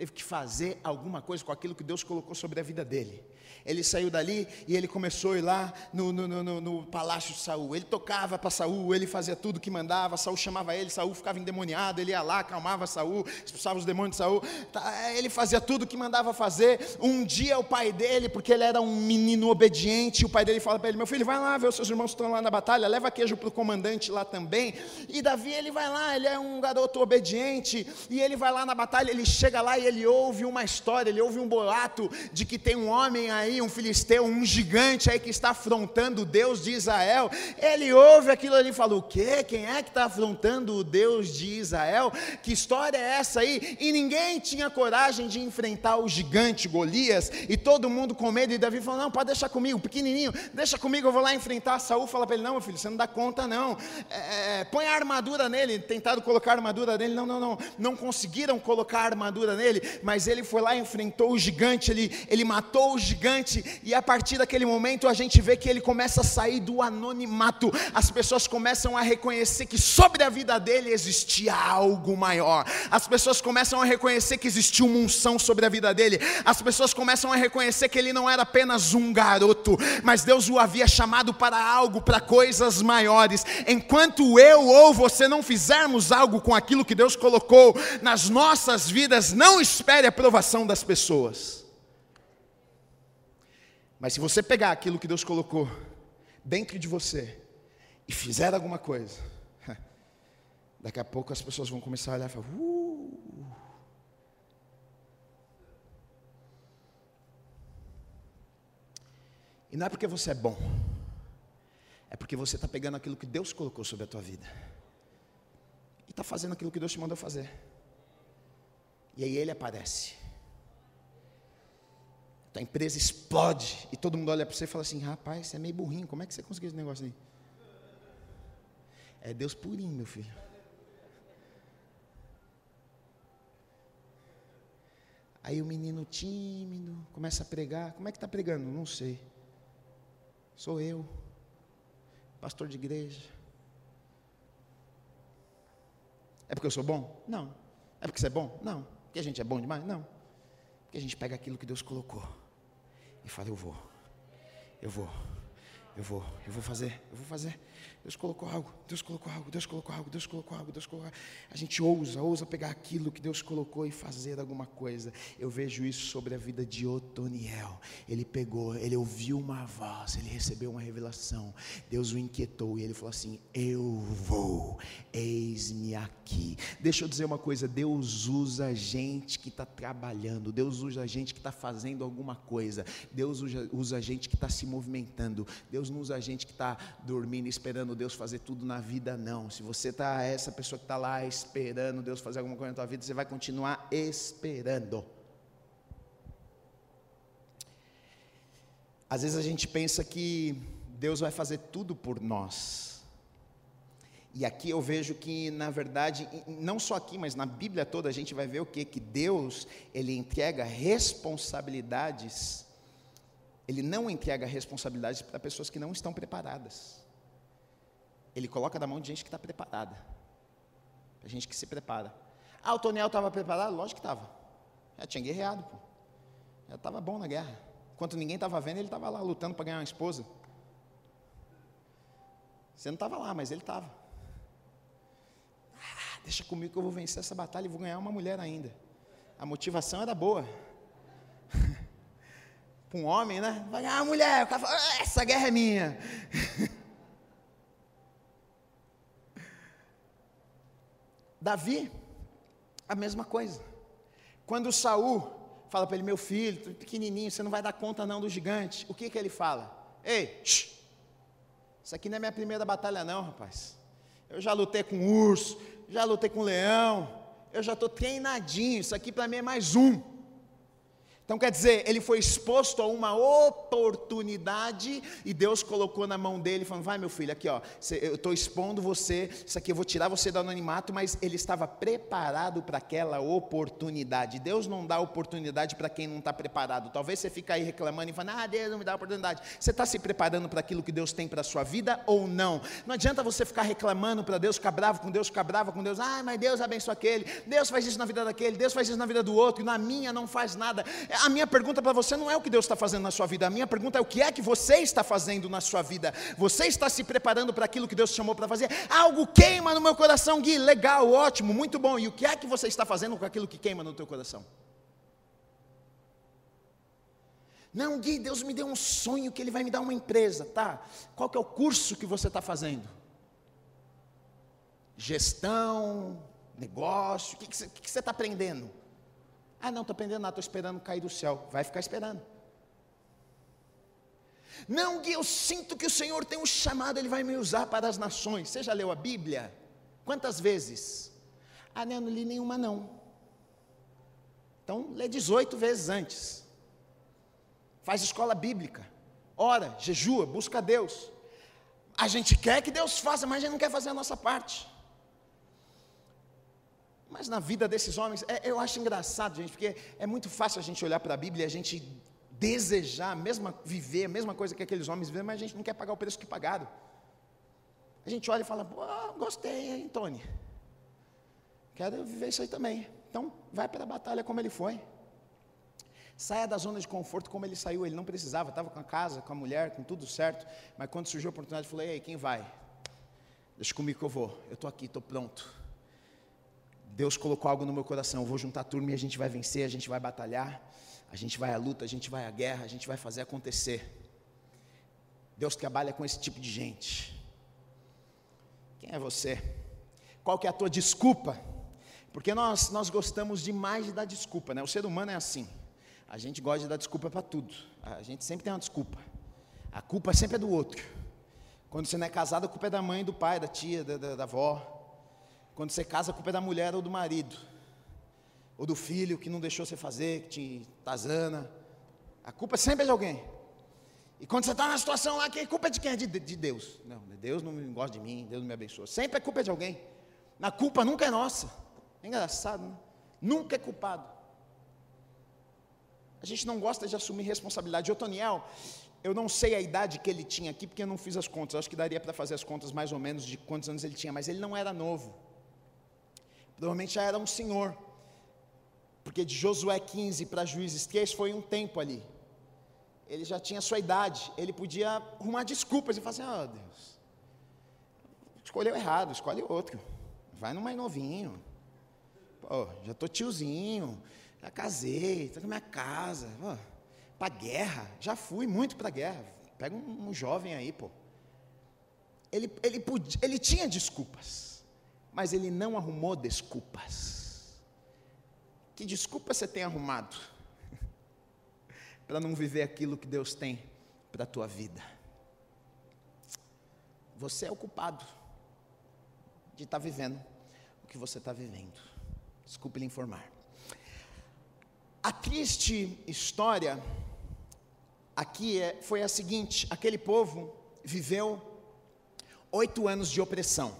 Teve que fazer alguma coisa com aquilo que Deus colocou sobre a vida dele. Ele saiu dali e ele começou a ir lá no, no, no, no palácio de Saul. Ele tocava para Saul, ele fazia tudo que mandava. Saul chamava ele, Saul ficava endemoniado. Ele ia lá, acalmava Saul, expulsava os demônios de Saul. Tá, ele fazia tudo que mandava fazer. Um dia o pai dele, porque ele era um menino obediente, o pai dele fala para ele: Meu filho, vai lá ver os seus irmãos estão lá na batalha, leva queijo para o comandante lá também. E Davi, ele vai lá, ele é um garoto obediente. E ele vai lá na batalha, ele chega lá e ele ouve uma história, ele ouve um boato de que tem um homem aí um filisteu, um gigante aí que está afrontando o Deus de Israel. Ele ouve aquilo ali e fala: O quê? Quem é que está afrontando o Deus de Israel? Que história é essa aí? E ninguém tinha coragem de enfrentar o gigante Golias, e todo mundo com medo. E Davi falou: Não, pode deixar comigo, pequenininho, deixa comigo, eu vou lá enfrentar. Saul fala para ele: Não, meu filho, você não dá conta, não. É, é, põe a armadura nele. Tentaram colocar a armadura nele, não, não, não. Não conseguiram colocar a armadura nele, mas ele foi lá e enfrentou o gigante, ele, ele matou o gigante e a partir daquele momento a gente vê que ele começa a sair do anonimato, as pessoas começam a reconhecer que sobre a vida dele existia algo maior, as pessoas começam a reconhecer que existia uma unção sobre a vida dele, as pessoas começam a reconhecer que ele não era apenas um garoto, mas Deus o havia chamado para algo, para coisas maiores. Enquanto eu ou você não fizermos algo com aquilo que Deus colocou nas nossas vidas, não espere a aprovação das pessoas. Mas se você pegar aquilo que Deus colocou dentro de você e fizer alguma coisa, (laughs) daqui a pouco as pessoas vão começar a olhar e falar: uh. E não é porque você é bom, é porque você está pegando aquilo que Deus colocou sobre a tua vida e está fazendo aquilo que Deus te mandou fazer. E aí ele aparece. A empresa explode e todo mundo olha para você e fala assim: rapaz, você é meio burrinho, como é que você conseguiu esse negócio aí? É Deus purinho, meu filho. Aí o menino tímido começa a pregar. Como é que está pregando? Não sei. Sou eu, pastor de igreja. É porque eu sou bom? Não. É porque você é bom? Não. Porque a gente é bom demais? Não. Porque a gente pega aquilo que Deus colocou e fala: Eu vou, eu vou, eu vou, eu vou fazer, eu vou fazer. Deus colocou algo, Deus colocou algo, Deus colocou algo, Deus colocou algo, Deus colocou algo. A gente ousa, ousa pegar aquilo que Deus colocou e fazer alguma coisa. Eu vejo isso sobre a vida de Otoniel. Ele pegou, ele ouviu uma voz, ele recebeu uma revelação. Deus o inquietou e ele falou assim: Eu vou, eis-me aqui. Deixa eu dizer uma coisa: Deus usa gente que está trabalhando, Deus usa gente que está fazendo alguma coisa, Deus usa, usa gente que está se movimentando, Deus não usa gente que está dormindo, esperando Deus fazer tudo na vida, não. Se você está essa pessoa que está lá esperando Deus fazer alguma coisa na tua vida, você vai continuar esperando. Às vezes a gente pensa que Deus vai fazer tudo por nós. E aqui eu vejo que, na verdade, não só aqui, mas na Bíblia toda, a gente vai ver o que? Que Deus, Ele entrega responsabilidades, Ele não entrega responsabilidades para pessoas que não estão preparadas. Ele coloca na mão de gente que está preparada. A gente que se prepara. Ah, o Toniel estava preparado? Lógico que estava. Já tinha guerreado, pô. Já estava bom na guerra. Enquanto ninguém estava vendo, ele estava lá lutando para ganhar uma esposa. Você não estava lá, mas ele estava. Ah, deixa comigo que eu vou vencer essa batalha e vou ganhar uma mulher ainda. A motivação era boa. Para um homem, né? Vai ganhar mulher. O cara fala, ah, essa guerra é minha. (laughs) Davi, a mesma coisa. Quando Saul fala para ele, meu filho, pequenininho, você não vai dar conta não do gigante. O que que ele fala? Ei, shh, isso aqui não é minha primeira batalha não, rapaz. Eu já lutei com urso, já lutei com leão, eu já estou treinadinho, isso aqui para mim é mais um. Então quer dizer, ele foi exposto a uma oportunidade e Deus colocou na mão dele, falando: Vai, meu filho, aqui ó, eu estou expondo você, isso aqui eu vou tirar você do anonimato, mas ele estava preparado para aquela oportunidade. Deus não dá oportunidade para quem não está preparado. Talvez você fique aí reclamando e falando: Ah, Deus não me dá oportunidade. Você está se preparando para aquilo que Deus tem para a sua vida ou não? Não adianta você ficar reclamando para Deus, ficar bravo com Deus, ficar bravo com Deus. Ah, mas Deus abençoa aquele, Deus faz isso na vida daquele, Deus faz isso na vida do outro, e na minha não faz nada a minha pergunta para você não é o que Deus está fazendo na sua vida, a minha pergunta é o que é que você está fazendo na sua vida. Você está se preparando para aquilo que Deus te chamou para fazer? Algo queima no meu coração, Gui, legal, ótimo, muito bom. E o que é que você está fazendo com aquilo que queima no teu coração? Não, Gui, Deus me deu um sonho que Ele vai me dar uma empresa, tá? Qual que é o curso que você está fazendo? Gestão, negócio, o que, que, que você está aprendendo? Ah, não, estou aprendendo nada, estou esperando cair do céu. Vai ficar esperando. Não, Gui, eu sinto que o Senhor tem um chamado, Ele vai me usar para as nações. Você já leu a Bíblia? Quantas vezes? Ah, não, não li nenhuma não. Então, lê 18 vezes antes. Faz escola bíblica. Ora, jejua, busca Deus. A gente quer que Deus faça, mas a gente não quer fazer a nossa parte. Mas na vida desses homens, é, eu acho engraçado, gente, porque é muito fácil a gente olhar para a Bíblia e a gente desejar, mesma, viver a mesma coisa que aqueles homens vivem, mas a gente não quer pagar o preço que pagaram. A gente olha e fala, pô, gostei, hein, Tony? Quero viver isso aí também. Então, vai para a batalha como ele foi. Saia da zona de conforto como ele saiu. Ele não precisava, estava com a casa, com a mulher, com tudo certo. Mas quando surgiu a oportunidade, falei: Ei, quem vai? Deixa comigo que eu vou. Eu estou aqui, estou pronto. Deus colocou algo no meu coração, eu vou juntar a turma e a gente vai vencer, a gente vai batalhar, a gente vai à luta, a gente vai à guerra, a gente vai fazer acontecer. Deus trabalha com esse tipo de gente. Quem é você? Qual que é a tua desculpa? Porque nós, nós gostamos demais de dar desculpa, né? O ser humano é assim. A gente gosta de dar desculpa para tudo. A gente sempre tem uma desculpa. A culpa sempre é do outro. Quando você não é casado, a culpa é da mãe, do pai, da tia, da, da, da avó. Quando você casa, a culpa é da mulher ou do marido. Ou do filho que não deixou você fazer, que te tazana. A culpa sempre é de alguém. E quando você está na situação lá, que culpa é de quem? É de, de Deus. Não, Deus não gosta de mim, Deus não me abençoa. Sempre é culpa de alguém. A culpa nunca é nossa. É engraçado, né? Nunca é culpado. A gente não gosta de assumir responsabilidade. Otoniel, eu não sei a idade que ele tinha aqui, porque eu não fiz as contas. acho que daria para fazer as contas mais ou menos de quantos anos ele tinha, mas ele não era novo. Provavelmente já era um senhor. Porque de Josué 15 para Juízes 3 foi um tempo ali ele já tinha sua idade, ele podia arrumar desculpas e falar assim: oh, Deus, escolheu errado, escolhe outro, vai no mais novinho, pô, já estou tiozinho, já casei, estou com minha casa, para guerra, já fui muito para guerra, pega um, um, jovem aí, pô. Ele, ele, podia, ele tinha desculpas, mas ele não arrumou desculpas. Que desculpa você tem arrumado? (laughs) para não viver aquilo que Deus tem para a tua vida. Você é o culpado de estar tá vivendo o que você está vivendo. Desculpe lhe informar. A triste história aqui é, foi a seguinte: aquele povo viveu oito anos de opressão.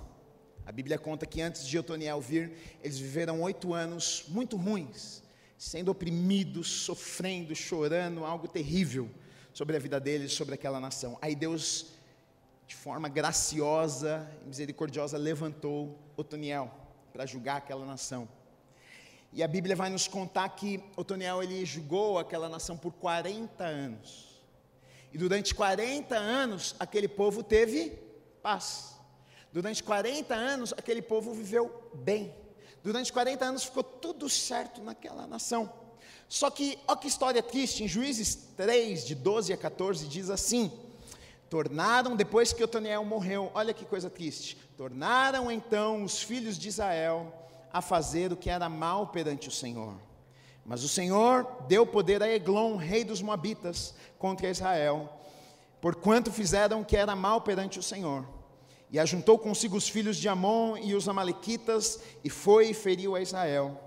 A Bíblia conta que antes de Otoniel vir, eles viveram oito anos muito ruins sendo oprimidos, sofrendo, chorando, algo terrível sobre a vida deles, sobre aquela nação. Aí Deus, de forma graciosa e misericordiosa, levantou Otoniel para julgar aquela nação. E a Bíblia vai nos contar que Otoniel ele julgou aquela nação por 40 anos. E durante 40 anos aquele povo teve paz. Durante 40 anos aquele povo viveu bem. Durante 40 anos ficou tudo certo naquela nação. Só que, olha que história triste, em Juízes 3, de 12 a 14, diz assim: Tornaram, depois que Otoniel morreu, olha que coisa triste, tornaram então os filhos de Israel a fazer o que era mal perante o Senhor. Mas o Senhor deu poder a Eglon, rei dos Moabitas, contra Israel, porquanto fizeram o que era mal perante o Senhor. E ajuntou consigo os filhos de Amon e os Amalequitas, e foi e feriu a Israel.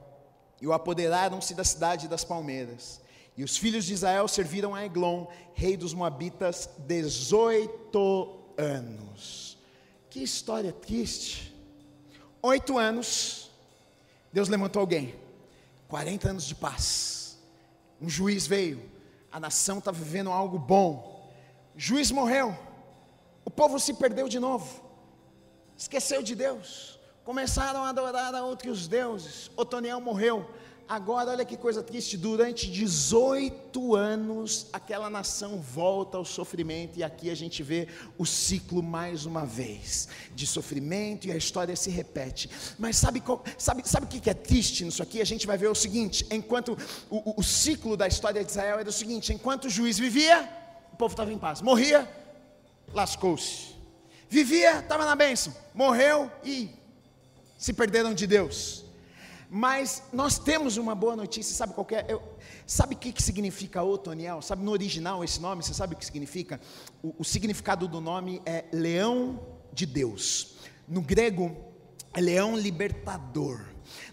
E o apoderaram-se da cidade das palmeiras. E os filhos de Israel serviram a Eglon, rei dos Moabitas, 18 anos. Que história triste. Oito anos, Deus levantou alguém. 40 anos de paz. Um juiz veio. A nação está vivendo algo bom. Juiz morreu. O povo se perdeu de novo esqueceu de Deus, começaram a adorar a outros deuses. Otoniel morreu. Agora, olha que coisa triste: durante 18 anos, aquela nação volta ao sofrimento, e aqui a gente vê o ciclo mais uma vez de sofrimento, e a história se repete. Mas sabe, sabe, sabe o que é triste nisso aqui? A gente vai ver o seguinte: enquanto o, o, o ciclo da história de Israel era o seguinte: enquanto o juiz vivia, o povo estava em paz, morria, lascou-se. Vivia, estava na bênção, morreu e se perderam de Deus. Mas nós temos uma boa notícia, sabe qual é? Eu, sabe o que, que significa Otoniel? Sabe no original esse nome? Você sabe o que significa? O, o significado do nome é leão de Deus. No grego, é leão libertador.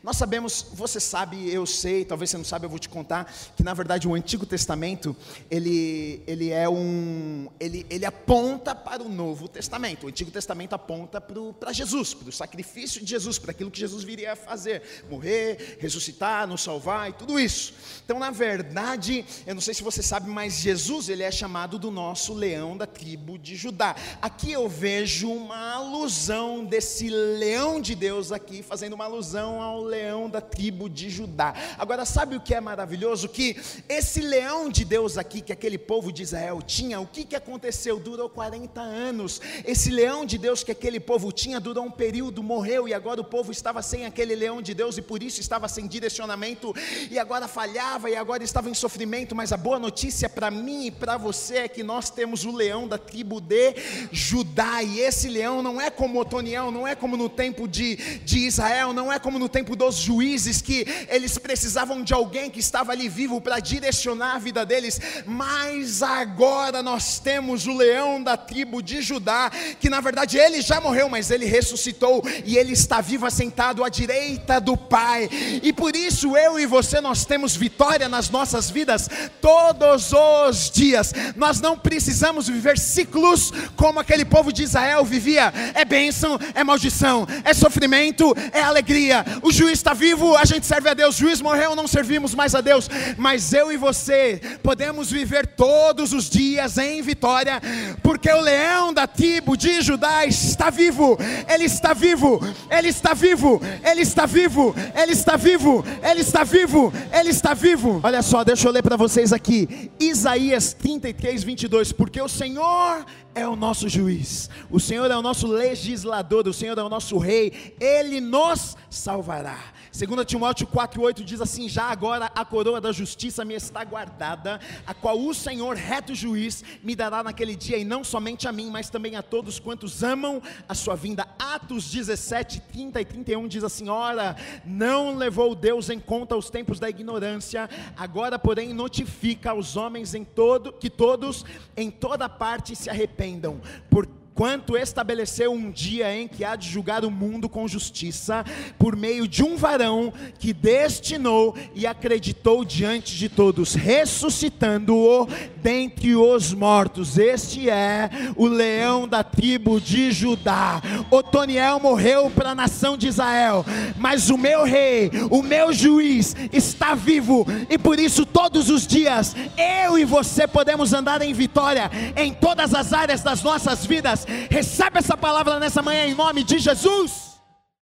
Nós sabemos, você sabe, eu sei, talvez você não sabe, eu vou te contar, que na verdade o Antigo Testamento, ele, ele é um, ele, ele aponta para o Novo Testamento. O Antigo Testamento aponta para Jesus, para o sacrifício de Jesus, para aquilo que Jesus viria a fazer, morrer, ressuscitar, nos salvar e tudo isso. Então, na verdade, eu não sei se você sabe, mas Jesus, ele é chamado do nosso leão da tribo de Judá. Aqui eu vejo uma alusão desse leão de Deus aqui, fazendo uma alusão ao leão da tribo de Judá. Agora, sabe o que é maravilhoso? Que esse leão de Deus aqui, que aquele povo de Israel tinha, o que, que aconteceu? Durou 40 anos. Esse leão de Deus que aquele povo tinha durou um período, morreu, e agora o povo estava sem aquele leão de Deus, e por isso estava sem direcionamento, e agora falhava, e agora estava em sofrimento. Mas a boa notícia para mim e para você é que nós temos o leão da tribo de Judá, e esse leão não é como Otoniel, não é como no tempo de, de Israel, não é como no tempo dos juízes, que eles precisavam de alguém que estava ali vivo para direcionar a vida deles, mas agora nós temos o leão da tribo de Judá, que na verdade ele já morreu, mas ele ressuscitou e ele está vivo assentado à direita do Pai, e por isso eu e você nós temos vitória nas nossas vidas todos os dias, nós não precisamos viver ciclos como aquele povo de Israel vivia, é bênção, é maldição, é sofrimento, é alegria. O juiz está vivo, a gente serve a Deus. O juiz morreu, não servimos mais a Deus. Mas eu e você podemos viver todos os dias em vitória, porque o leão da tribo de Judá está vivo. Ele está vivo. Ele está vivo. Ele está vivo. Ele está vivo. Ele está vivo. Ele está vivo. Olha só, deixa eu ler para vocês aqui. Isaías 33, 22. Porque o Senhor é o nosso juiz, o Senhor é o nosso legislador, o Senhor é o nosso rei, Ele nos salvará. 2 Timóteo 4,8 diz assim: Já agora a coroa da justiça me está guardada, a qual o Senhor, reto juiz, me dará naquele dia, e não somente a mim, mas também a todos quantos amam a sua vinda. Atos 17, 30 e 31 diz assim: Ora, não levou Deus em conta os tempos da ignorância, agora, porém, notifica aos homens em todo, que todos, em toda parte, se arrependam, porque quanto estabeleceu um dia em que há de julgar o mundo com justiça, por meio de um varão que destinou e acreditou diante de todos, ressuscitando-o dentre os mortos. Este é o leão da tribo de Judá. Otoniel morreu para a nação de Israel, mas o meu rei, o meu juiz, está vivo, e por isso todos os dias eu e você podemos andar em vitória em todas as áreas das nossas vidas Recebe essa palavra nessa manhã em nome de Jesus.